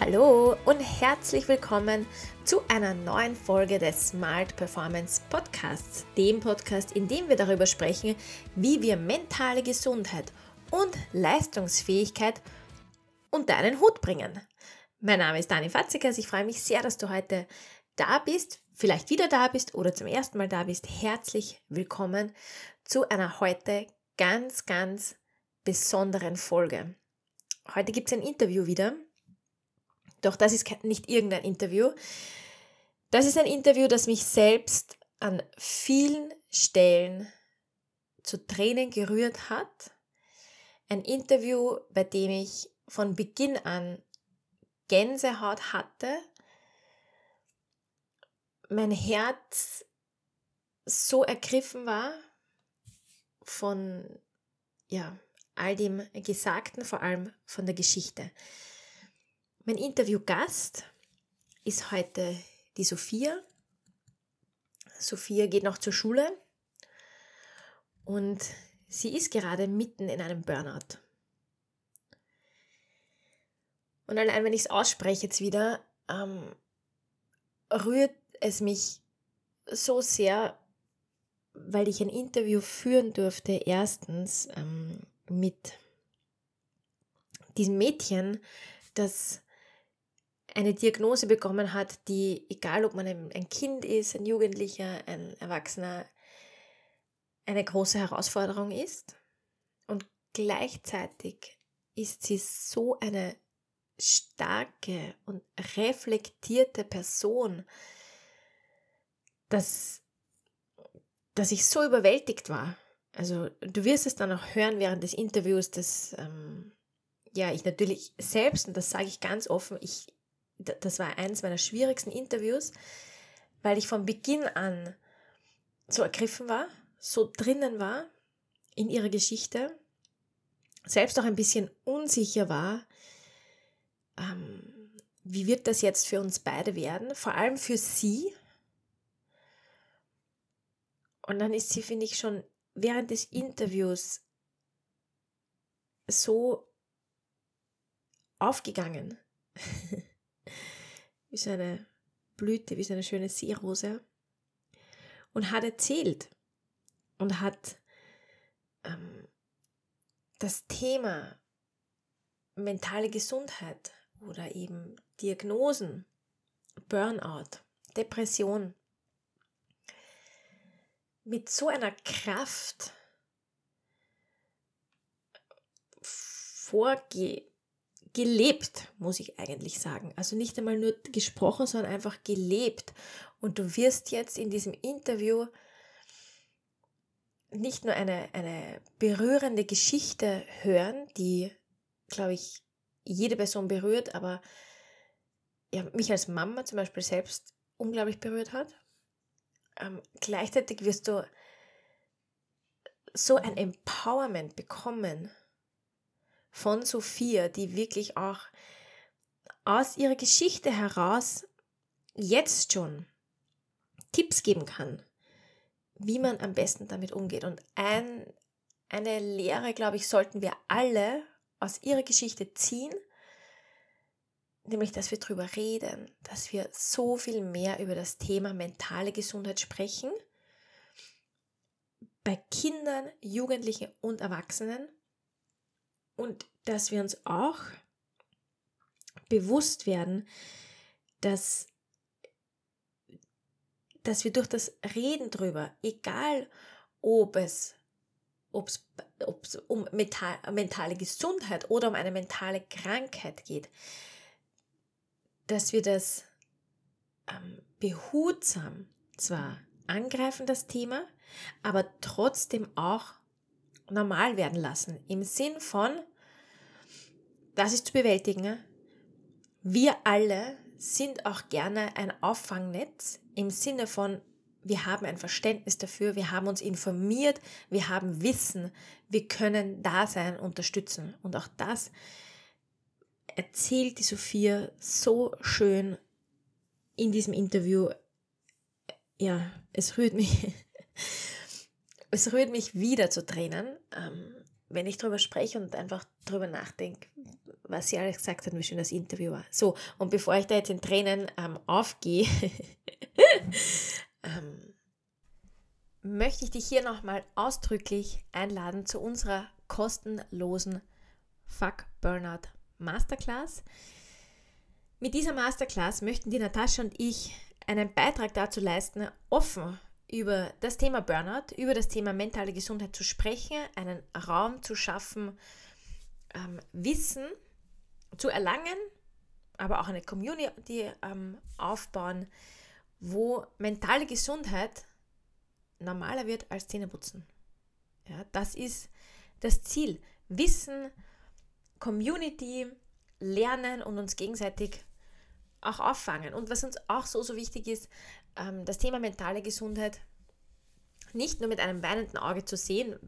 Hallo und herzlich willkommen zu einer neuen Folge des Smart Performance Podcasts, dem Podcast, in dem wir darüber sprechen, wie wir mentale Gesundheit und Leistungsfähigkeit unter einen Hut bringen. Mein Name ist Dani Fatzikas. Ich freue mich sehr, dass du heute da bist, vielleicht wieder da bist oder zum ersten Mal da bist. Herzlich willkommen zu einer heute ganz, ganz besonderen Folge. Heute gibt es ein Interview wieder doch das ist nicht irgendein Interview. Das ist ein Interview, das mich selbst an vielen Stellen zu Tränen gerührt hat. Ein Interview, bei dem ich von Beginn an Gänsehaut hatte, mein Herz so ergriffen war von ja, all dem Gesagten, vor allem von der Geschichte. Mein Interviewgast ist heute die Sophia. Sophia geht noch zur Schule und sie ist gerade mitten in einem Burnout. Und allein wenn ich es ausspreche jetzt wieder, ähm, rührt es mich so sehr, weil ich ein Interview führen durfte, erstens ähm, mit diesem Mädchen, das eine Diagnose bekommen hat, die, egal ob man ein Kind ist, ein Jugendlicher, ein Erwachsener, eine große Herausforderung ist. Und gleichzeitig ist sie so eine starke und reflektierte Person, dass, dass ich so überwältigt war. Also du wirst es dann auch hören während des Interviews, dass ähm, ja ich natürlich selbst, und das sage ich ganz offen, ich, das war eines meiner schwierigsten Interviews, weil ich von Beginn an so ergriffen war, so drinnen war in ihrer Geschichte, selbst auch ein bisschen unsicher war, ähm, wie wird das jetzt für uns beide werden, vor allem für sie. Und dann ist sie, finde ich, schon während des Interviews so aufgegangen. wie so eine Blüte, wie so eine schöne Seerose. Und hat erzählt und hat ähm, das Thema mentale Gesundheit oder eben Diagnosen, Burnout, Depression mit so einer Kraft vorge gelebt, muss ich eigentlich sagen. Also nicht einmal nur gesprochen, sondern einfach gelebt. Und du wirst jetzt in diesem Interview nicht nur eine, eine berührende Geschichte hören, die, glaube ich, jede Person berührt, aber ja, mich als Mama zum Beispiel selbst unglaublich berührt hat. Ähm, gleichzeitig wirst du so ein Empowerment bekommen von Sophia, die wirklich auch aus ihrer Geschichte heraus jetzt schon Tipps geben kann, wie man am besten damit umgeht. Und ein, eine Lehre, glaube ich, sollten wir alle aus ihrer Geschichte ziehen, nämlich dass wir darüber reden, dass wir so viel mehr über das Thema mentale Gesundheit sprechen, bei Kindern, Jugendlichen und Erwachsenen und dass wir uns auch bewusst werden, dass, dass wir durch das Reden drüber, egal ob es ob es um mental, mentale Gesundheit oder um eine mentale Krankheit geht, dass wir das ähm, behutsam zwar angreifen, das Thema, aber trotzdem auch normal werden lassen. Im Sinn von, das ist zu bewältigen. Wir alle sind auch gerne ein Auffangnetz im Sinne von, wir haben ein Verständnis dafür, wir haben uns informiert, wir haben Wissen, wir können da sein, unterstützen. Und auch das erzählt die Sophia so schön in diesem Interview. Ja, es rührt mich es rührt mich wieder zu Tränen, ähm, wenn ich darüber spreche und einfach darüber nachdenke, was sie alles gesagt hat, wie schön das Interview war. So, und bevor ich da jetzt in Tränen ähm, aufgehe, ähm, möchte ich dich hier nochmal ausdrücklich einladen zu unserer kostenlosen Fuck Burnout Masterclass. Mit dieser Masterclass möchten die Natascha und ich einen Beitrag dazu leisten, offen über das Thema Burnout, über das Thema mentale Gesundheit zu sprechen, einen Raum zu schaffen, ähm, Wissen zu erlangen, aber auch eine Community ähm, aufbauen, wo mentale Gesundheit normaler wird als Zähneputzen. Ja, das ist das Ziel. Wissen, Community, lernen und uns gegenseitig auch auffangen. Und was uns auch so, so wichtig ist, ähm, das Thema mentale Gesundheit nicht nur mit einem weinenden Auge zu sehen,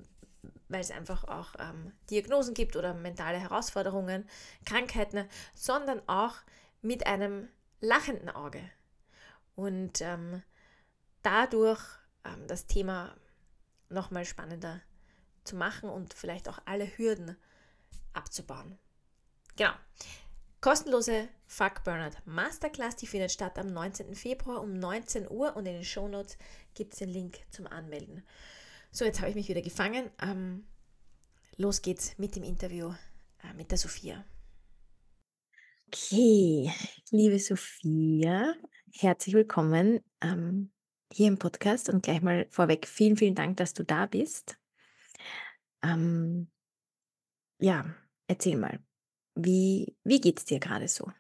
weil es einfach auch ähm, Diagnosen gibt oder mentale Herausforderungen, Krankheiten, sondern auch mit einem lachenden Auge. Und ähm, dadurch ähm, das Thema nochmal spannender zu machen und vielleicht auch alle Hürden abzubauen. Genau. Kostenlose Fuck Burnout Masterclass, die findet statt am 19. Februar um 19 Uhr und in den Shownotes gibt es den Link zum Anmelden. So, jetzt habe ich mich wieder gefangen. Ähm, los geht's mit dem Interview äh, mit der Sophia. Okay, liebe Sophia, herzlich willkommen ähm, hier im Podcast und gleich mal vorweg vielen, vielen Dank, dass du da bist. Ähm, ja, erzähl mal, wie, wie geht es dir gerade so?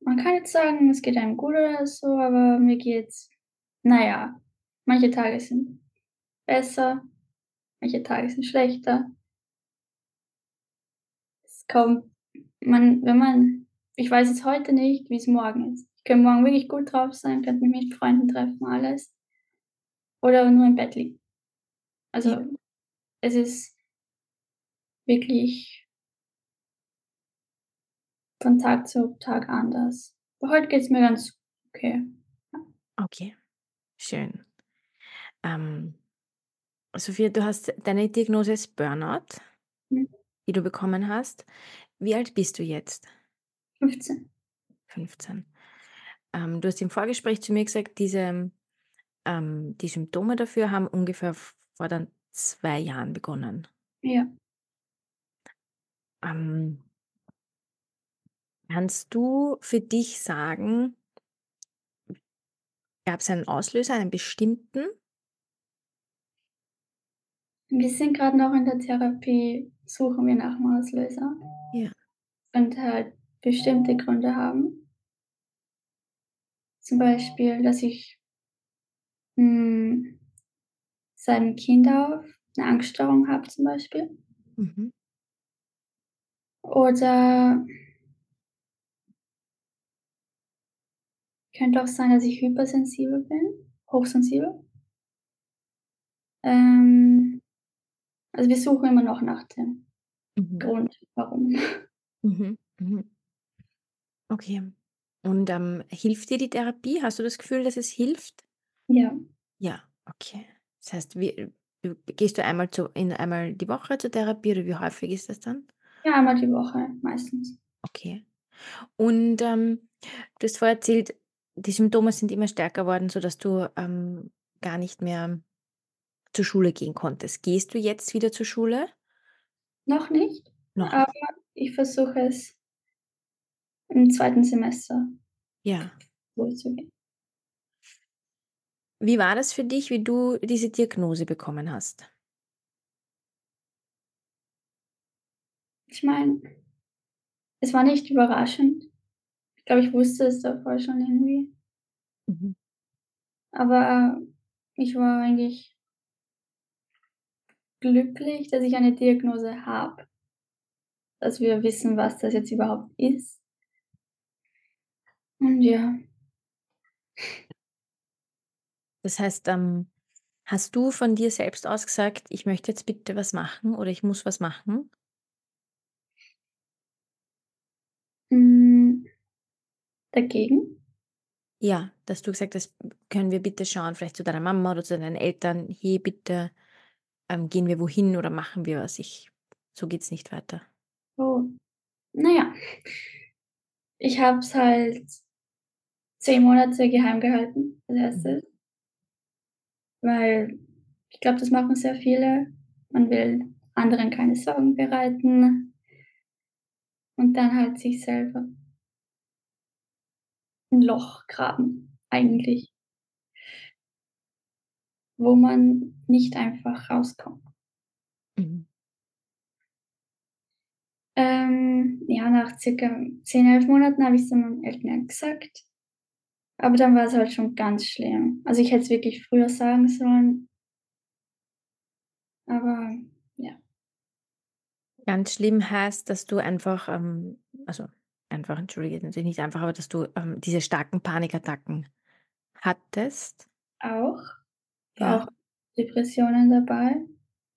Man kann jetzt sagen, es geht einem gut oder so, aber mir geht's, naja, manche Tage sind besser, manche Tage sind schlechter. Es kommt, man, wenn man, ich weiß jetzt heute nicht, wie es morgen ist. Ich könnte morgen wirklich gut drauf sein, könnte mich mit Freunden treffen, alles. Oder nur im Bett liegen. Also, ja. es ist wirklich von Tag zu Tag anders. Aber heute geht es mir ganz okay. Okay, schön. Ähm, Sophia, du hast deine Diagnose ist Burnout, mhm. die du bekommen hast. Wie alt bist du jetzt? 15. 15. Ähm, du hast im Vorgespräch zu mir gesagt, diese, ähm, die Symptome dafür haben ungefähr vor dann zwei Jahren begonnen. Ja. Ähm, kannst du für dich sagen, gab es einen Auslöser, einen bestimmten? Wir sind gerade noch in der Therapie, suchen wir nach einem Auslöser. Ja. Und halt bestimmte Gründe haben. Zum Beispiel, dass ich mh, hm, seit Kind auf eine Angststörung habe zum Beispiel. Mhm. Oder könnte auch sein, dass ich hypersensibel bin, hochsensibel. Ähm, also wir suchen immer noch nach dem mhm. Grund, warum. Mhm. Mhm. Okay. Und ähm, hilft dir die Therapie? Hast du das Gefühl, dass es hilft? Ja. Ja, okay. Das heißt, wie, gehst du einmal, zu, in, einmal die Woche zur Therapie oder wie häufig ist das dann? Ja, einmal die Woche meistens. Okay. Und ähm, du hast vorher erzählt, die Symptome sind immer stärker geworden, sodass du ähm, gar nicht mehr zur Schule gehen konntest. Gehst du jetzt wieder zur Schule? Noch nicht, Noch aber ich versuche es im zweiten Semester Ja. durchzugehen. Wie war das für dich, wie du diese Diagnose bekommen hast? Ich meine, es war nicht überraschend. Ich glaube, ich wusste es davor schon irgendwie. Mhm. Aber ich war eigentlich glücklich, dass ich eine Diagnose habe, dass wir wissen, was das jetzt überhaupt ist. Und ja. Das heißt, ähm, hast du von dir selbst aus gesagt, ich möchte jetzt bitte was machen oder ich muss was machen? Hm, dagegen? Ja, dass du gesagt hast, können wir bitte schauen, vielleicht zu deiner Mama oder zu deinen Eltern, hier bitte ähm, gehen wir wohin oder machen wir was? Ich, so geht es nicht weiter. Oh, na ja. Ich habe es halt 10 Monate geheim gehalten als Mhm. 1. Weil ich glaube, das machen sehr viele. Man will anderen keine Sorgen bereiten und dann halt sich selber 'n Loch graben eigentlich. Wo man nicht einfach rauskommt. Mhm. Ähm, ja, nach circa 10, 11 Monaten habe ich's dann meinen Eltern gesagt. Aber dann war's halt schon ganz schlimm. Also, ich hätte es wirklich früher sagen sollen. Aber ja. Ganz schlimm heißt, dass du einfach, ähm also, einfach, entschuldige, natürlich nicht einfach, aber dass du, ähm, diese starken Panikattacken hattest? Auch. Ja. auch Depressionen dabei.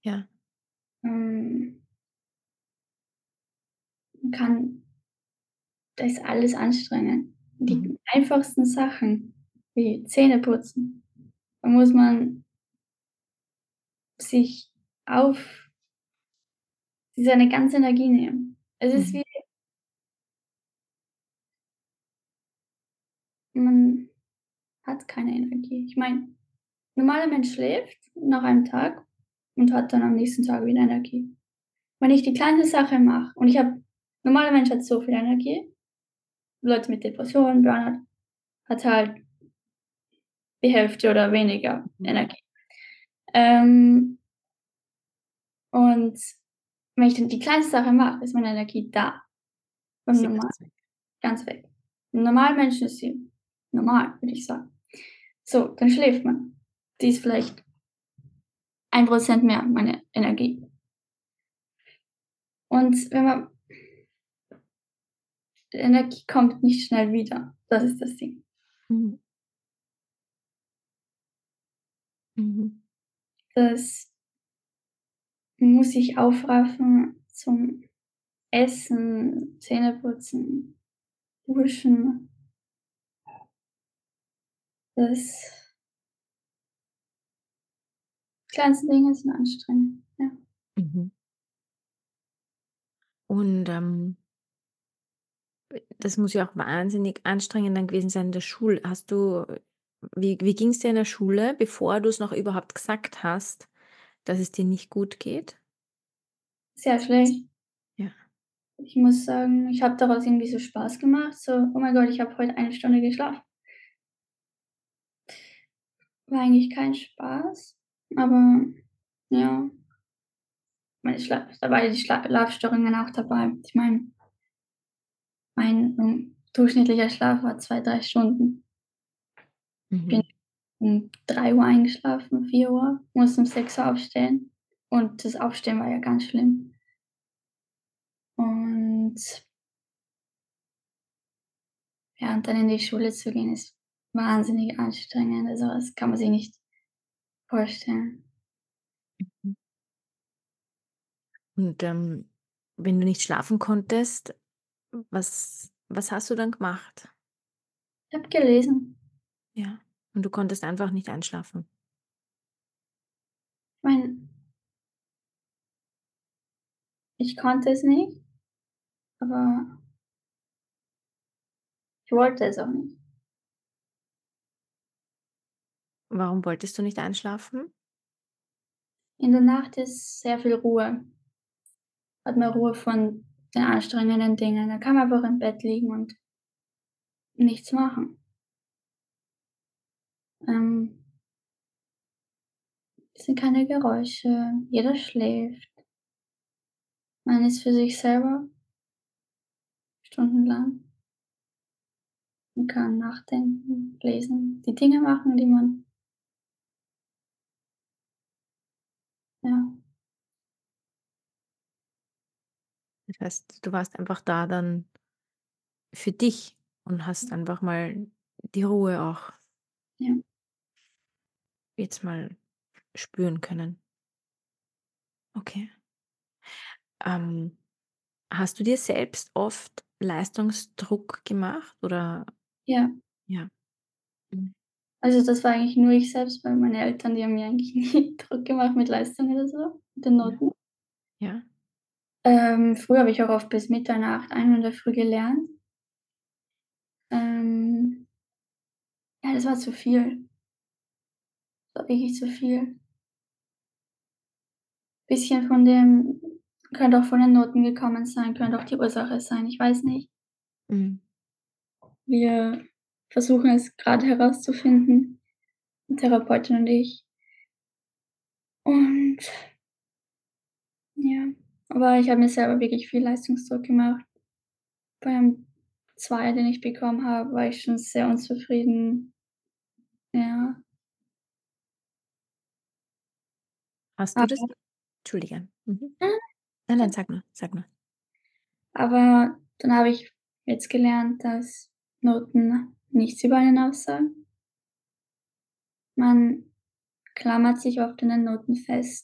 Ja. Ähm man kann da ist alles anstrengend. Mhm. Die einfachsten Sachen wie Zähneputzen, da muss man sich auf seine ganze Energie nehmen. Es ist Mhm. wie man hat keine Energie. Ich meine, normaler Mensch schläft nach einem Tag und hat dann am nächsten Tag wieder Energie. Wenn ich die kleinste Sache mache und ich habe normaler Mensch hat so viel Energie. Leute mit Depressionen, Burnout hat halt die Hälfte oder weniger Mhm. Energie. Ähm und wenn ich dann die kleinste Sache mache, ist meine Energie da. Sie normal ganz weg. Beim normalen Menschen ist sie normal, würde ich sagen. So, dann schläft man. Die ist vielleicht 1 % mehr meine Energie. Und wenn man die Energie kommt nicht schnell wieder. Das ist das Ding. Mhm. Mhm. Das muss ich aufraffen zum Essen, Zähneputzen, Duschen. Das kleinsten Dinge sind anstrengend, ja. Mhm. Und, ähm äh, das muss ja auch wahnsinnig anstrengend dann gewesen sein in der Schule. Hast du wie wie ging's dir in der Schule, bevor du's noch überhaupt gesagt hast, dass es dir nicht gut geht? Sehr schlecht. Ja. Ich muss sagen, ich habe daraus irgendwie so Spaß gemacht, so: „Oh mein Gott, ich habe heute 1 Stunde geschlafen.“ War eigentlich kein Spaß, aber ja. Meine Schla da war ja die Schla Schlafstörungen auch dabei. Ich meine mein, hm, durchschnittlicher Schlaf war 2, 3 Stunden. Bin Mhm. um 3:00 eingeschlafen, 4:00, musste um 6:00 aufstehen und das Aufstehen war ja ganz schlimm. Und ja, und dann in die Schule zu gehen, ist wahnsinnig anstrengend. Also, das kann man sich nicht vorstellen. Mhm. Und, ähm, wenn du nicht schlafen konntest, was was hast du dann gemacht? Ich habe gelesen. Ja, und du konntest einfach nicht einschlafen? Mein ich konnte es nicht, aber ich wollte es auch nicht. Warum wolltest du nicht einschlafen? In der Nacht ist sehr viel Ruhe. Hat man Ruhe von den anstrengenden Dingen. Da kann man einfach im Bett liegen und nichts machen. Ähm es sind keine Geräusche, jeder schläft. Man ist für sich selber stundenlang. Man kann nachdenken, lesen, die Dinge machen, die man Ja. Das heißt, du warst einfach da dann für dich und hast einfach mal die Ruhe auch Ja. jetzt mal spüren können. Okay. Ähm, hast du dir selbst oft Leistungsdruck gemacht oder Ja. ja. Also, das war eigentlich nur ich selbst, weil meine Eltern, die haben mir eigentlich nie Druck gemacht mit Leistung oder so, mit den. Noten. Ja. Ähm, früher habe ich auch oft bis Mitternacht, ein Uhr in der Früh gelernt. Ähm ja, das war zu viel. Das war wirklich zu viel. Bisschen von dem könnte auch von den Noten gekommen sein, könnte auch die Ursache sein, ich weiß nicht. Mhm. Wir versuchen es grad herauszufinden, die Therapeutin und ich. Und ja, aber ich habe mir selber wirklich viel Leistungsdruck gemacht. Beim 2, den ich bekommen habe, war ich schon sehr unzufrieden. Ja. Hast du das Aber Entschuldige. Mhm. Mhm. Nein, nein, sag nur, sag nur. Aber dann habe ich jetzt gelernt, dass Noten nichts über einen aussagen. Man klammert sich oft an den Noten fest.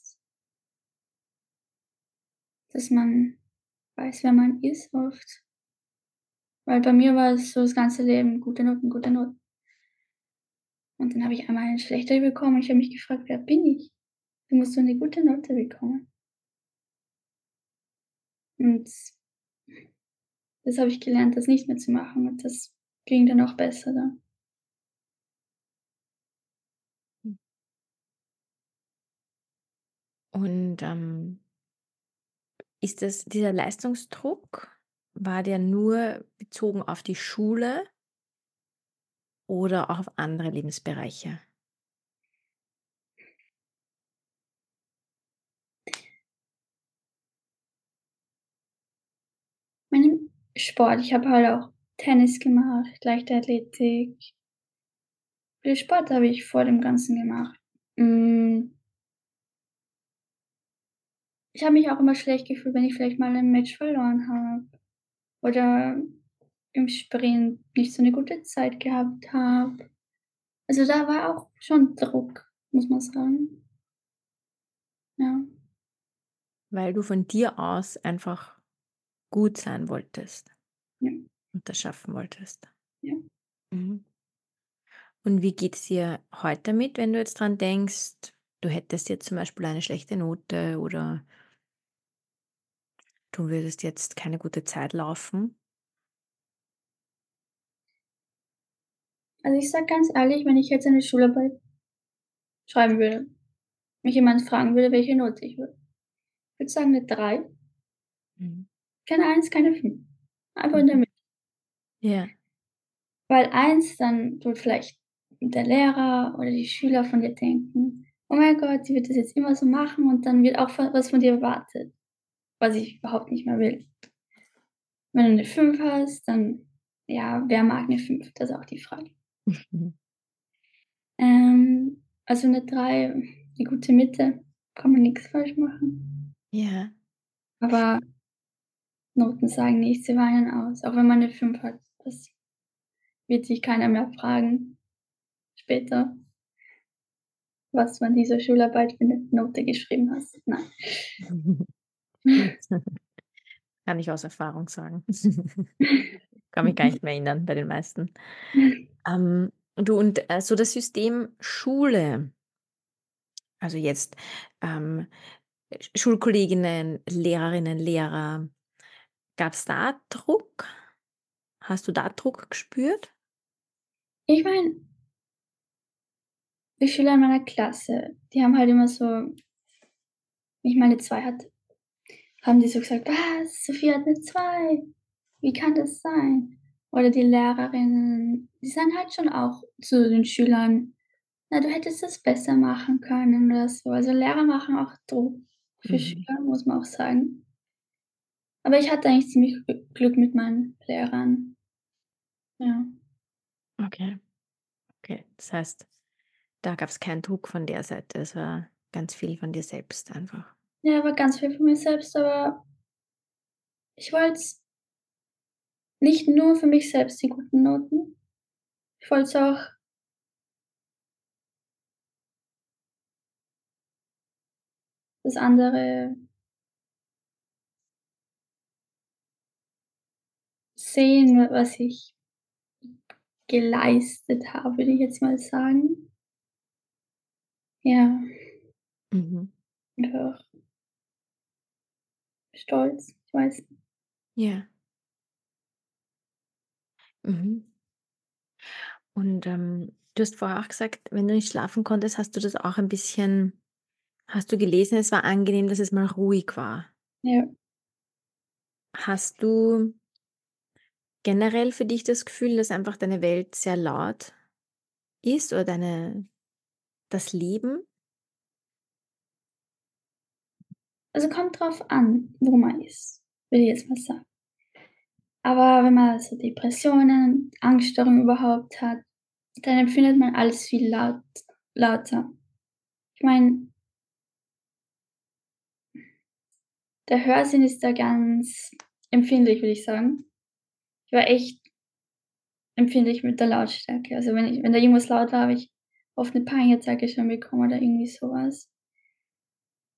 Dass man weiß, wer man ist oft. Weil bei mir war es so das ganze Leben gute Noten, gute Noten. Und dann habe ich einmal eine schlechte bekommen. Ich habe mich gefragt: „Wer bin ich? Du musst doch 'ne gute Note bekommen.“ Und das habe ich gelernt, das nicht mehr zu machen und das ging dann auch besser dann. Und, ähm ist das dieser Leistungsdruck war der nur bezogen auf die Schule oder auch auf andere Lebensbereiche? Meinem Sport, ich habe halt auch Tennis gemacht, Leichtathletik. Viel Sport habe ich vor dem Ganzen gemacht. Hm ich habe mich auch immer schlecht gefühlt, wenn ich vielleicht mal 'n Match verloren habe oder im Sprint nicht so 'ne gute Zeit gehabt habe. Also, da war auch schon Druck, muss man sagen. Ja. Weil du von dir aus einfach gut sein wolltest Ja. Und das schaffen wolltest. Ja. Mhm. Und wie geht's dir heute damit, wenn du jetzt dran denkst, du hättest jetzt zum Beispiel eine schlechte Note oder du würdest jetzt keine gute Zeit laufen? Also, ich sage ganz ehrlich, wenn ich jetzt eine Schularbeit schreiben würde, mich jemand fragen würde, welche Note ich würde würde sagen 'ne 3. Mhm. Keine 1, keine 5. Einfach in der Mhm. Mitte. Ja. Weil 1, dann tut vielleicht der Lehrer oder die Schüler von dir denken: „Oh mein Gott, sie wird das jetzt immer so machen“, und dann wird auch was von dir erwartet, was ich überhaupt nicht mehr will. Wenn du 'ne 5 hast, dann ja, wer mag 'ne 5? Das ist auch die Frage. Mhm. Ähm, also 'ne 3, 'ne gute Mitte, kann man nix falsch machen. Ja. Aber Noten sagen nichts über einen aus, auch wenn man 'ne 5 hat. Das wird dich keiner mehr fragen später was du an dieser Schularbeit für 'ne Note geschrieben hast. Nein. Kann ich aus Erfahrung sagen. Kann mich gar nicht mehr erinnern bei den meisten. Ähm, du und, äh, so das System Schule also jetzt, ähm, Sch Schulkolleginnen, Lehrerinnen, Lehrer, gab's da Druck? Hast du da Druck gespürt? Ich meine die Schüler in meiner Klasse, die haben halt immer so ich mal 'ne 2 hatte, haben die so gesagt: „Was, Sophia hat 'ne 2. Wie kann das sein?“ Oder die Lehrerinnen, die sagen halt schon auch zu den Schülern: „Na, du hättest das besser machen können“, oder so. Also, Lehrer machen auch Druck für Mhm. Schüler, muss man auch sagen. Aber ich hatte eigentlich ziemlich Gl Glück mit meinen Lehrern. Ja. Okay. Okay, das heißt, da gab's keinen Druck von der Seite. Es war ganz viel von dir selbst einfach. Ja, war ganz viel von mir selbst, aber ich wollte es nicht nur für mich selbst die guten Noten. Ich wollte es auch dass andere sehen, wa was ich geleistet habe, würde ich jetzt mal sagen. Ja. Mhm. Einfach stolz, ich weiß. Ja. Mhm. Und, ähm, du hast vorher auch gesagt, wenn du nicht schlafen konntest, hast du das auch ein bisschen hast du gelesen, es war angenehm, dass es mal ruhig war. Ja. Hast du generell für dich das Gefühl, dass einfach deine Welt sehr laut ist oder deine das Leben? Also, kommt drauf an, wo man ist, würde ich jetzt mal sagen. Aber wenn man so Depressionen, Angststörungen überhaupt hat, dann empfindet man alles viel laut lauter. Ich meine der Hörsinn ist da ganz empfindlich, würde ich sagen. Ich war echt empfindlich mit der Lautstärke. Also, wenn ich wenn da irgendwas laut war, habe ich oft 'ne Panikattacke schon bekommen oder irgendwie so was.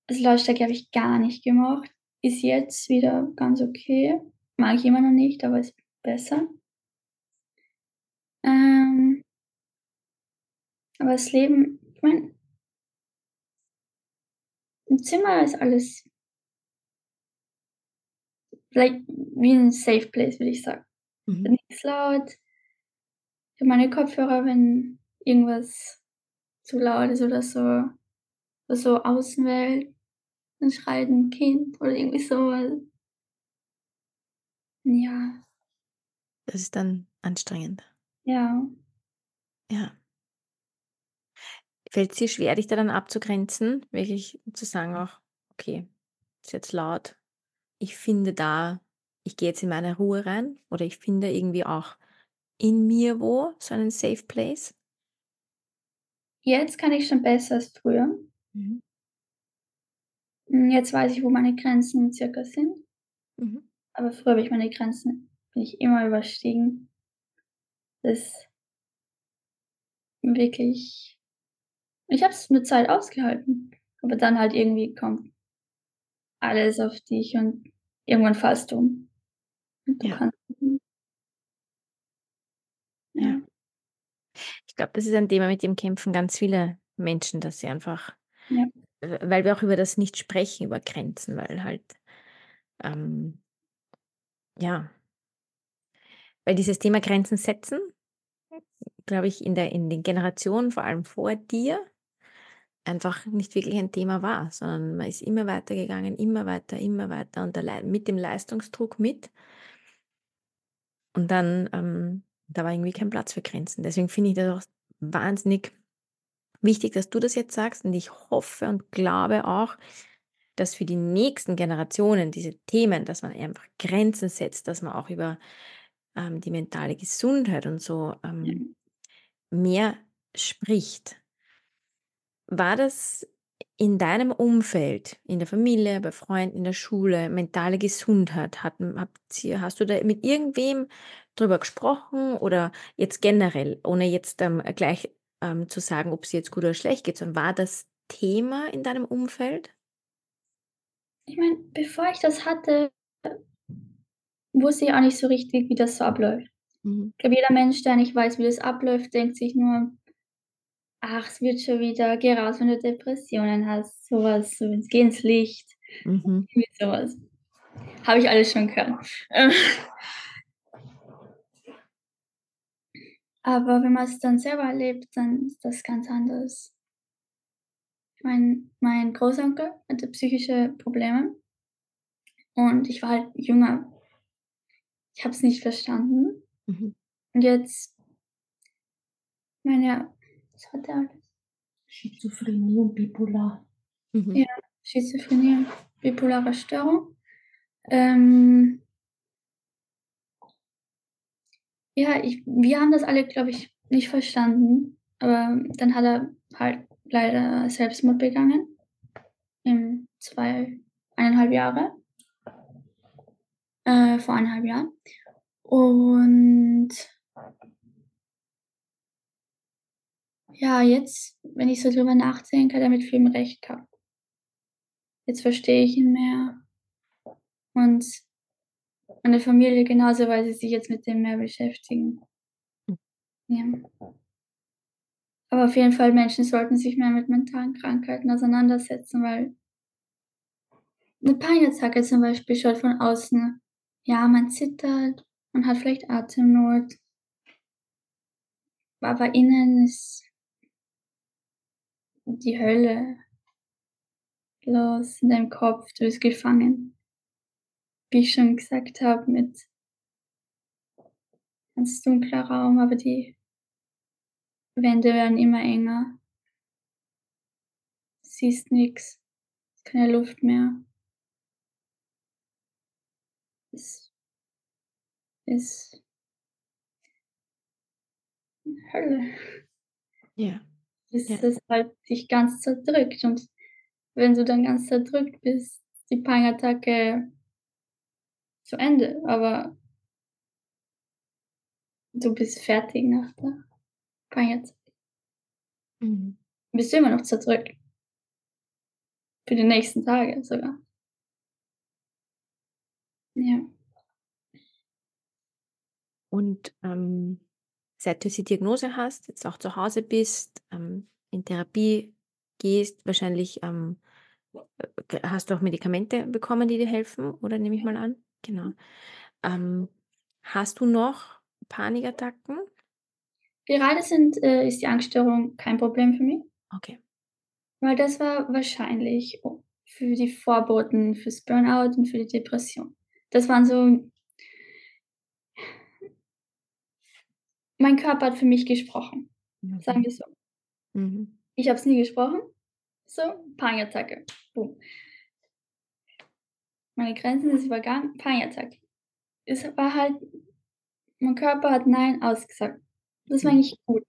Also, Lautstärke habe ich gar nicht gemocht. Ist jetzt wieder ganz okay. Mag ich immer noch nicht, aber ist besser. Ähm aber das Leben ich meine im Zimmer ist alles like wie 'n Safe Place, würde ich sagen. Mhm. Nix laut. Ich habe meine Kopfhörer, wenn irgendwas zu laut ist oder so oder so Außenwelt, dann schreit 'n Kind oder irgendwie so was. Ja. Das ist dann anstrengend. Ja. Ja. Fällt's dir schwer, dich da dann abzugrenzen? Wirklich zu sagen auch: „Okay, ist jetzt laut. Ich finde da ich gehe jetzt in meine Ruhe rein“, oder ich finde irgendwie auch in mir wo, so einen Safe Place? Jetzt kann ich schon besser als früher. Mhm. Hm, jetzt weiß ich, wo meine Grenzen circa sind. Mhm. Aber früher habe ich meine Grenzen bin ich immer überstiegen. Das wirklich ich habe es 'ne Zeit ausgehalten, aber dann halt irgendwie kommt alles auf dich und irgendwann fallst du um. Du Ja. Ja. Ich glaube, das ist ein Thema, mit dem kämpfen ganz viele Menschen, dass sie einfach Ja. weil wir auch über das nicht sprechen, über Grenzen, weil halt, ähm ja weil dieses Thema Grenzen setzen, glaube ich, in der in den Generationen, vor allem vor dir, einfach nicht wirklich ein Thema war, sondern man ist immer weitergegangen, immer weiter, immer weiter und mit dem Leistungsdruck mit. Und dann, ähm da war irgendwie kein Platz für Grenzen. Deswegen finde ich das auch wahnsinnig wichtig, dass du das jetzt sagst und ich hoffe und glaube auch, dass für die nächsten Generationen diese Themen, dass man einfach Grenzen setzt, dass man auch über, ähm, die mentale Gesundheit und so, ähm, mehr spricht. War das in deinem Umfeld, in der Familie, bei Freunden, in der Schule, mentale Gesundheit, ihr hast du da mit irgendwem drüber gesprochen oder jetzt generell, ohne jetzt, ähm, gleich, ähm, zu sagen, ob's dir jetzt gut oder schlecht geht, sondern war das Thema in deinem Umfeld? Ich meine, bevor ich das hatte, wusste ich auch nicht so richtig, wie das so abläuft. Mhm. Ich glaube, jeder Mensch, der nicht weiß, wie das abläuft, denkt sich nur: „Ach, es wird schon wieder. Geh raus, wenn du Depressionen hast“, so was, so „Geh ins Licht“, Mhm. irgendwie so was. Habe ich alles schon gehört. Ähm aber wenn man's dann selber erlebt, dann ist das ganz anders. Ich meine, mein Großonkel hatte psychische Probleme und ich war halt jünger. Ich habe es nicht verstanden. Mhm. Und jetzt meine, was hat er alles? Schizophrenie und bipolar. Mhm. Ja, Schizophrenie und bipolare Störung. Ähm ja, ich wir haben das alle, glaube ich, nicht verstanden, aber dann hat er halt leider Selbstmord begangen im 2 1,5 Jahre. Äh, vor 1,5 Jahren. Und ja, jetzt, wenn ich so drüber nachdenke, hat er mit vielem recht gehabt. Jetzt verstehe ich ihn mehr. Und meine Familie genauso, weil sie sich jetzt mit dem mehr beschäftigen. Ja. Aber auf jeden Fall, Menschen sollten sich mehr mit mentalen Krankheiten auseinandersetzen, weil 'Ne Panikattacke zum Beispiel schaut von außen ja, man zittert, man hat vielleicht Atemnot. Aber innen ist die Hölle los in deinem Kopf, du bist gefangen. Wie ich schon gesagt habe, mit ganz dunkler Raum, aber die Wände werden immer enger. Siehst nix, keine Luft mehr. Es ist Hölle. Ja. Bis Ja. es halt dich ganz zerdrückt und wenn du dann ganz zerdrückt bist, ist die Panikattacke zu Ende, aber du bist fertig nach der Panikattacke. Mhm. Bist du immer noch zerdrückt. Für die nächsten Tage sogar. Ja. Und, ähm, seit du diese Diagnose hast, jetzt auch zu Hause bist, ähm, in Therapie gehst, wahrscheinlich, ähm, äh, g hast du auch Medikamente bekommen, die dir helfen, oder nehme ich mal an? Genau. Ähm, hast du noch Panikattacken? Gerade sind äh, ist die Angststörung kein Problem für mich. Okay. Weil das war wahrscheinlich o für die Vorboten fürs Burnout und für die Depression. Das waren so mein Körper hat für mich gesprochen, sagen Mhm. wir so. Mhm. Ich habe es nie gesprochen. So, Panikattacke, Boom. Meine Grenzen ist übergangen, Panikattacke. Es war halt mein Körper hat „Nein“ ausgesagt. Das war eigentlich gut.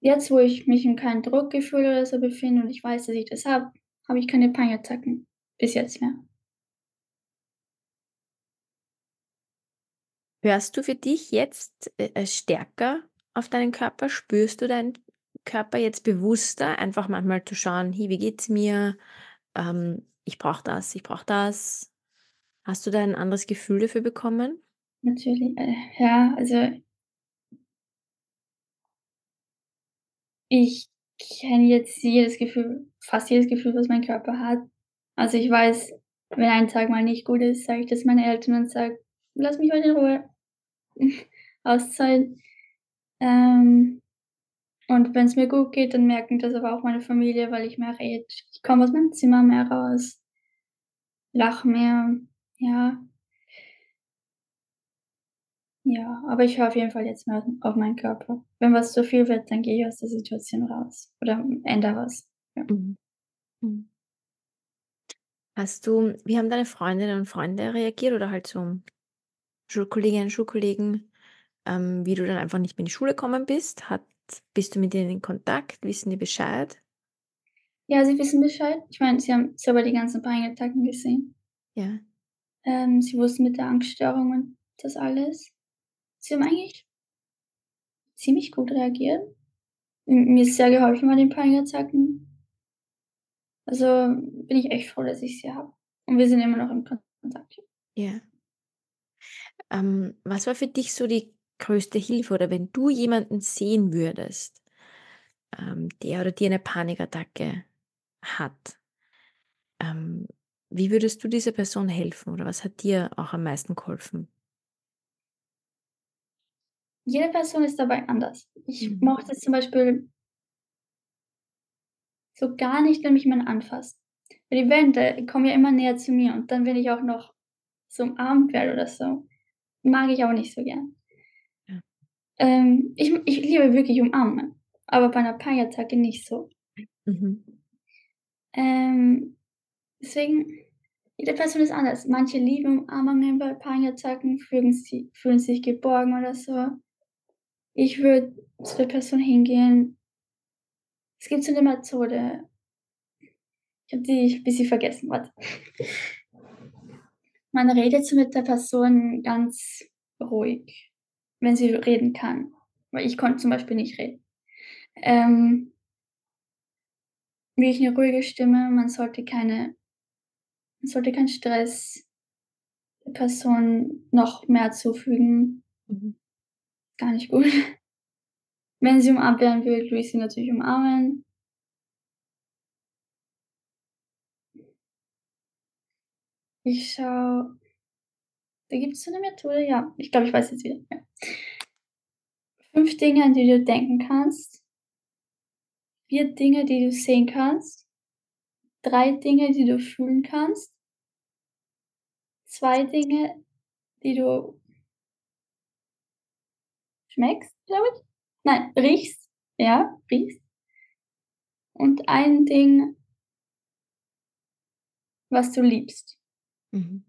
Jetzt, wo ich mich in keinem Druckgefühl oder so befinde und ich weiß, dass ich das habe, habe ich keine Panikattacken bis jetzt mehr. Hörst du für dich jetzt, äh, stärker auf deinen Körper? Spürst du deinen Körper jetzt bewusster, einfach manchmal zu schauen: „Hey, wie geht's mir? Ähm, ich brauche das, ich brauche das.“ Hast du da ein anderes Gefühl dafür bekommen? Natürlich, äh, ja, also ich kenne jetzt jedes Gefühl fast jedes Gefühl, was mein Körper hat. Also, ich weiß, wenn ein Tag mal nicht gut ist, sage ich das meinen Eltern und sage: „Lass mich heute in Ruhe. Auszeit.“ Ähm, und wenn's mir gut geht, dann merken das aber auch meine Familie, weil ich mehr rede. Ich komme aus meinem Zimmer mehr raus. Lache mehr, ja. Ja, aber ich höre auf jeden Fall jetzt mehr auf meinen Körper. Wenn was zu viel wird, dann gehe ich aus der Situation raus oder ändere was, ja. Mhm. Mhm. Hast du wie haben deine Freundinnen und Freunde reagiert oder halt so Schulkolleginnen, Schulkollegen, ähm, wie du dann einfach nicht mehr in die Schule gekommen bist? Hat bist du mit denen in Kontakt? Wissen die Bescheid? Ja, sie wissen Bescheid. Ich meine, sie haben selber die ganzen Panikattacken gesehen. Ja. Ähm, sie wussten mit der Angststörung und das alles. Sie haben eigentlich ziemlich gut reagiert. Mir ist sehr geholfen bei den Panikattacken. Also, bin ich echt froh, dass ich sie habe. Und wir sind immer noch im Kontakt. Ja. Ähm, was war für dich so die größte Hilfe oder wenn du jemanden sehen würdest, ähm, der oder die eine Panikattacke hat, ähm, wie würdest du dieser Person helfen oder was hat dir auch am meisten geholfen? Jede Person ist dabei anders. Ich Mhm. mochte es zum Beispiel so gar nicht, wenn mich jemand anfasst. Die Wände kommen ja immer näher zu mir und dann, wenn ich auch noch so umarmt werde oder so, mag ich auch nicht so gern. Ja. Ähm, ich ich liebe wirklich umarmen, aber bei 'ner Panikattacke nicht so. Mhm. Ähm, deswegen jede Person ist anders. Manche lieben Umarmungen bei Panikattacken, fühlen fühlen sich geborgen oder so. Ich würde zu der Person hingehen es gibt so 'ne Methode ich habe die ein bisschen vergessen, warte. Man redet so mit der Person ganz ruhig, wenn sie reden kann, weil ich konnte zum Beispiel nicht reden. Ähm wirklich 'ne ruhige Stimme, man sollte keine man sollte keinen Stress der Person noch mehr zufügen. Mhm. Gar nicht gut. Wenn sie umarmt werden will, würde ich sie natürlich umarmen. Ich schaue. Da gibt es so eine Methode, ja. Ich glaube, ich weiß jetzt wieder. Ja. Fünf Dinge, an die du denken kannst. Vier Dinge, die du sehen kannst. Drei Dinge, die du fühlen kannst. Zwei Dinge, die du schmeckst, glaube ich. Nein, riechst. Ja, riechst. Und ein Ding, was du liebst. Mhm.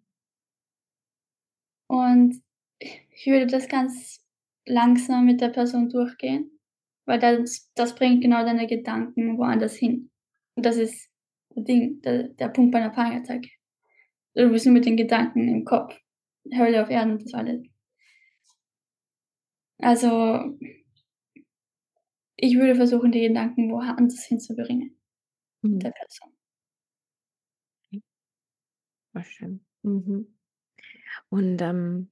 Und ich würde das ganz langsam mit der Person durchgehen, weil das, das bringt genau deine Gedanken woanders hin. Und das ist das Ding, der, der Punkt bei einer Panikattacke. Du bist nur mit den Gedanken im Kopf. Hölle auf Erden und das alles. Also, ich würde versuchen, die Gedanken woanders hinzubringen. Mhm. Der Person. War schön. Mhm. Und ähm,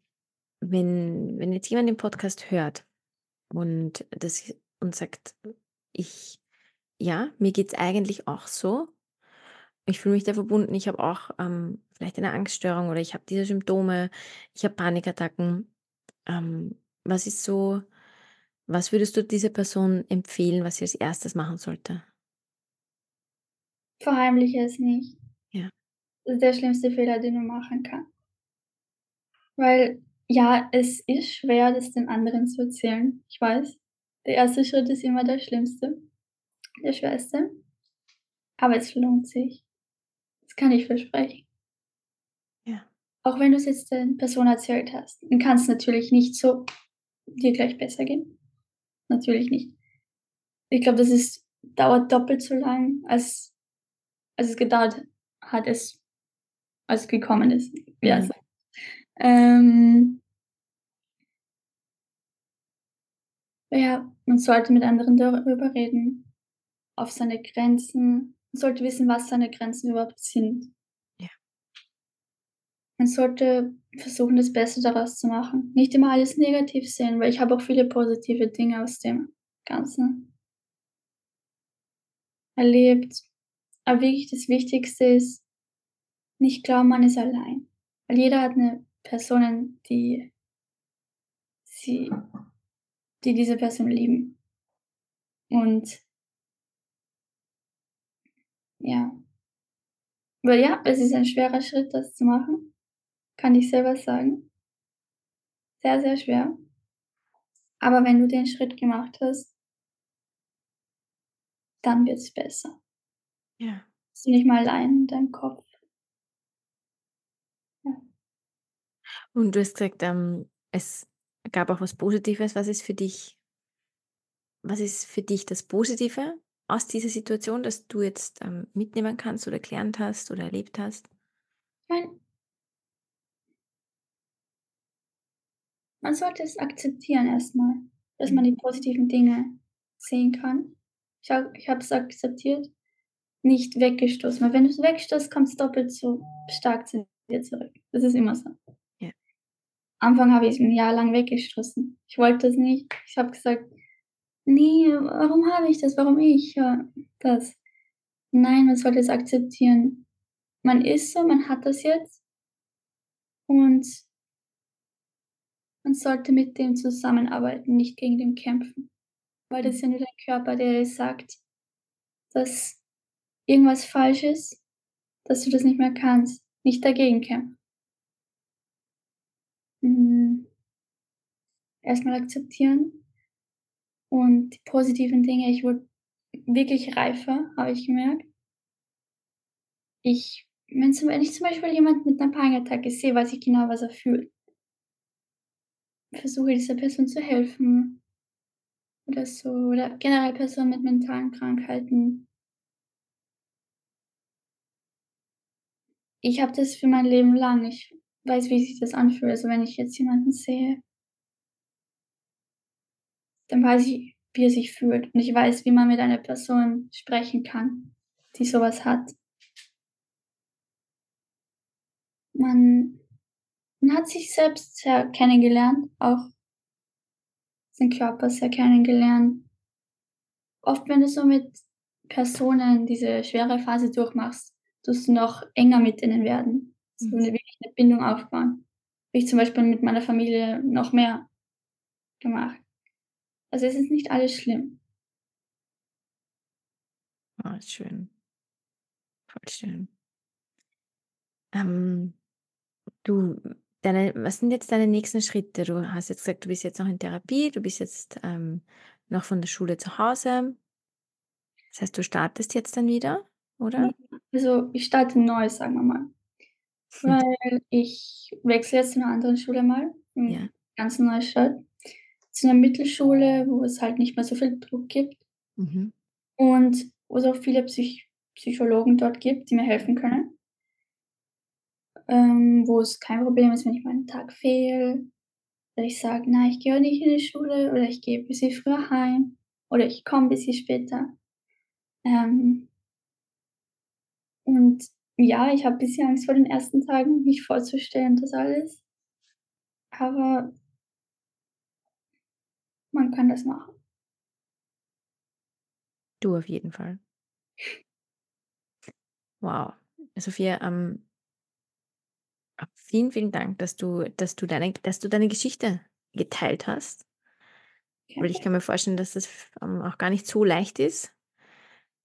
wenn, wenn jetzt jemand den Podcast hört und das und sagt, ich, ja, mir geht es eigentlich auch so. Ich fühle mich da verbunden. Ich habe auch ähm, vielleicht eine Angststörung oder ich habe diese Symptome, ich habe Panikattacken. Ähm, was ist so, was würdest du dieser Person empfehlen, was sie als erstes machen sollte? Verheimliche es nicht. Ja. Das ist der schlimmste Fehler, den du machen kannst. Weil, ja, es ist schwer, das den anderen zu erzählen. Ich weiß. Der erste Schritt ist immer der schlimmste, der schwerste. Aber es lohnt sich. Das kann ich versprechen. Ja. Auch wenn du es jetzt der Person erzählt hast, dann kann es natürlich nicht so dir gleich besser gehen. Natürlich nicht. Ich glaube, das ist, dauert doppelt so lang, als, als es gedauert hat, es, als es gekommen ist. Ja, Mhm. so. Ähm, ja, man sollte mit anderen darüber reden, auf seine Grenzen. Man sollte wissen, was seine Grenzen überhaupt sind. Ja. Man sollte versuchen, das Beste daraus zu machen. Nicht immer alles negativ sehen, weil ich habe auch viele positive Dinge aus dem Ganzen erlebt. Aber wirklich das Wichtigste ist, nicht glauben, man ist allein. Weil jeder hat eine Person, die sie, die diese Person lieben. Und ja. Weil ja, es ist ein schwerer Schritt, das zu machen. Kann ich selber sagen. Sehr, sehr schwer. Aber wenn du den Schritt gemacht hast, dann wird es besser. Ja. Bist du nicht mal allein in deinem Kopf. Ja. Und du hast gesagt, ähm, es gab auch was Positives. Was ist für dich, was ist für dich das Positive aus dieser Situation, das du jetzt ähm, mitnehmen kannst oder gelernt hast oder erlebt hast? Meine, man sollte es akzeptieren erstmal, dass man die positiven Dinge sehen kann. Ich habe ich habe es akzeptiert, nicht weggestoßen. Weil wenn du es wegstoßt, kommt es doppelt so stark zu dir zurück. Das ist immer so. Anfang habe ich es ein Jahr lang weggestoßen. Ich wollte das nicht. Ich habe gesagt, nee, warum habe ich das? Warum ich? Ja, das. Nein, man sollte es akzeptieren. Man ist so, man hat das jetzt. Und man sollte mit dem zusammenarbeiten, nicht gegen den kämpfen. Weil das ist ja nur dein Körper, der sagt, dass irgendwas falsch ist, dass du das nicht mehr kannst. Nicht dagegen kämpfen. Mhm. Erstmal akzeptieren. Und die positiven Dinge, ich wurde wirklich reifer, habe ich gemerkt. Ich, wenn, zum, wenn ich zum Beispiel jemanden mit einer Panikattacke sehe, weiß ich genau, was er fühlt. Versuche dieser Person zu helfen. Oder so. Oder generell Personen mit mentalen Krankheiten. Ich habe das für mein Leben lang. Ich weiß, wie sich das anfühlt. Also wenn ich jetzt jemanden sehe, dann weiß ich, wie er sich fühlt. Und ich weiß, wie man mit einer Person sprechen kann, die sowas hat. Man, man hat sich selbst sehr kennengelernt, auch seinen Körper sehr kennengelernt. Oft, wenn du so mit Personen diese schwere Phase durchmachst, tust du noch enger mit denen werden. so Mhm. eine wirklich eine Bindung aufbauen. Habe ich zum Beispiel mit meiner Familie noch mehr gemacht. Also, es ist nicht alles schlimm. Ah, schön. Voll schön. Ähm, du, deine, was sind jetzt deine nächsten Schritte? Du hast jetzt gesagt, du bist jetzt noch in Therapie, du bist jetzt ähm, noch von der Schule zu Hause. Das heißt, du startest jetzt dann wieder, oder? Also, ich starte neu, sagen wir mal. Weil ich wechsle jetzt zu 'ner anderen Schule mal, hm, Ja. ganz neue Stadt, zu 'ner Mittelschule, wo es halt nicht mehr so viel Druck gibt Mhm. und wo es auch viele Psych Psychologen dort gibt, die mir helfen können. Ähm, wo es kein Problem ist, wenn ich mal 'n Tag fehle oder ich sage: „Nein, ich gehe nicht in die Schule“ oder ich gehe bisschen früher heim oder ich komme bisschen später. Ähm und ja, ich habe bisschen Angst vor den ersten Tagen, mich vorzustellen, das alles. Aber man kann das machen. Du auf jeden Fall. Wow. Sophia, ähm vielen, vielen Dank, dass du dass du deine dass du deine Geschichte geteilt hast. Weil ich kann mir vorstellen, dass das ähm, auch gar nicht so leicht ist,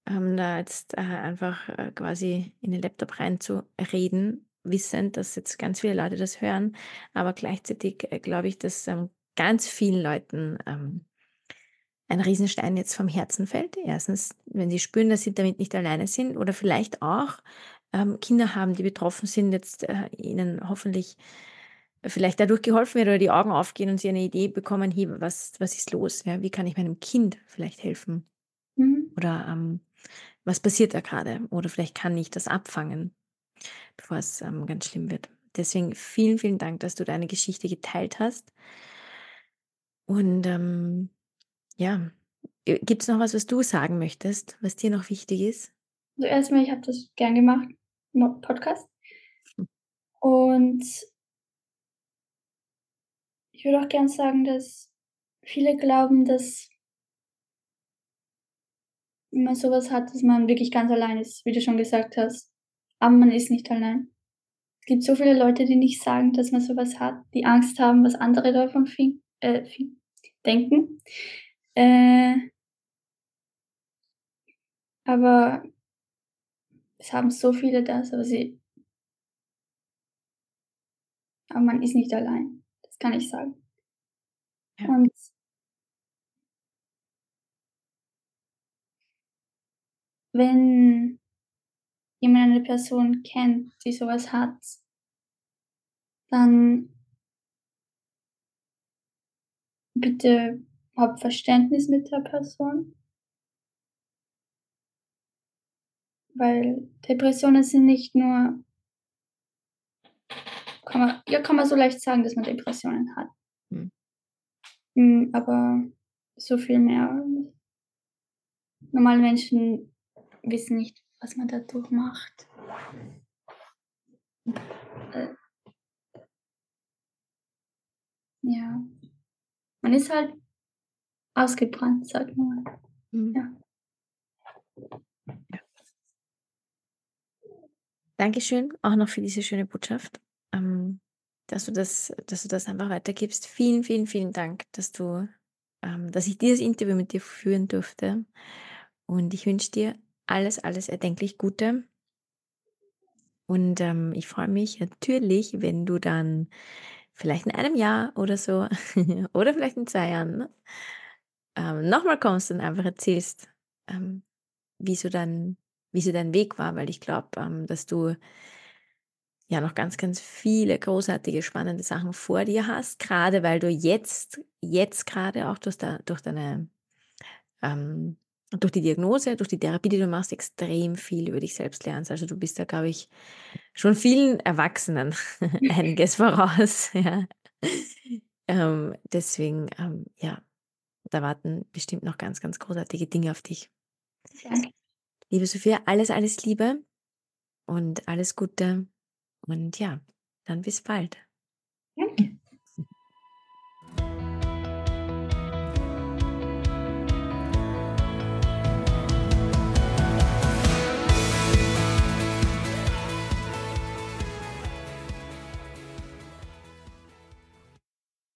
ähm, da jetzt äh, einfach äh, quasi in den Laptop reinzureden, wissend, dass jetzt ganz viele Leute das hören. Aber gleichzeitig äh, glaube ich, dass ähm, ganz vielen Leuten ähm, ein Riesenstein jetzt vom Herzen fällt. Erstens, wenn sie spüren, dass sie damit nicht alleine sind oder vielleicht auch ähm, Kinder haben, die betroffen sind, jetzt äh, ihnen hoffentlich vielleicht dadurch geholfen wird oder die Augen aufgehen und sie eine Idee bekommen, hey, was, was ist los? Ja, wie kann ich meinem Kind vielleicht helfen? Mhm. Oder ähm, was passiert da gerade? Oder vielleicht kann ich das abfangen, bevor es ähm, ganz schlimm wird. Deswegen vielen, vielen Dank, dass du deine Geschichte geteilt hast. Und ähm, ja, gibt es noch was, was du sagen möchtest, was dir noch wichtig ist? Also, erst mal, ich habe das gern gemacht, Podcast. Hm. Und ich würde auch gern sagen, dass viele glauben, dass wenn man so was hat, dass man wirklich ganz allein ist, wie du schon gesagt hast. Aber man ist nicht allein. Es gibt so viele Leute, die nicht sagen, dass man so was hat, die Angst haben, was andere davon fin äh, denken. Äh aber es haben so viele das, aber sie aber man ist nicht allein. Das kann ich sagen. Ja. Und wenn jemand eine Person kennt, die so was hat dann bitte habt Verständnis mit der Person. Weil Depressionen sind nicht nur kann man ja, kann man so leicht sagen, dass man Depressionen hat. Mhm. Hm, aber so viel mehr normale Menschen wissen nicht, was man da durchmacht. Äh Ja. Man ist halt ausgebrannt, wir mal. Mhm. Ja. Dankeschön auch noch für diese schöne Botschaft, ähm, dass du das dass du das einfach weitergibst. Vielen, vielen, vielen Dank, dass du ähm, dass ich dieses Interview mit dir führen durfte. Und ich wünsche dir alles, alles erdenklich Gute. Und, ähm, ich freue mich natürlich, wenn du dann vielleicht in einem Jahr oder so. Oder vielleicht in 2 Jahren, ne, ähm, noch mal kommst und einfach erzählst, ähm, wie so dein wie so dein Weg war, weil ich glaube, ähm, dass du ja noch ganz, ganz viele großartige, spannende Sachen vor dir hast, grade weil du jetzt jetzt grade auch durch da durch deine ähm, durch die Diagnose, durch die Therapie, die du machst, extrem viel über dich selbst lernst. Also, du bist da, glaube ich, schon vielen Erwachsenen einiges voraus, ja. Ähm, deswegen, ähm, ja, da warten bestimmt noch ganz, ganz großartige Dinge auf dich. Danke. Liebe Sophia, alles, alles Liebe und alles Gute und ja, dann bis bald. Danke.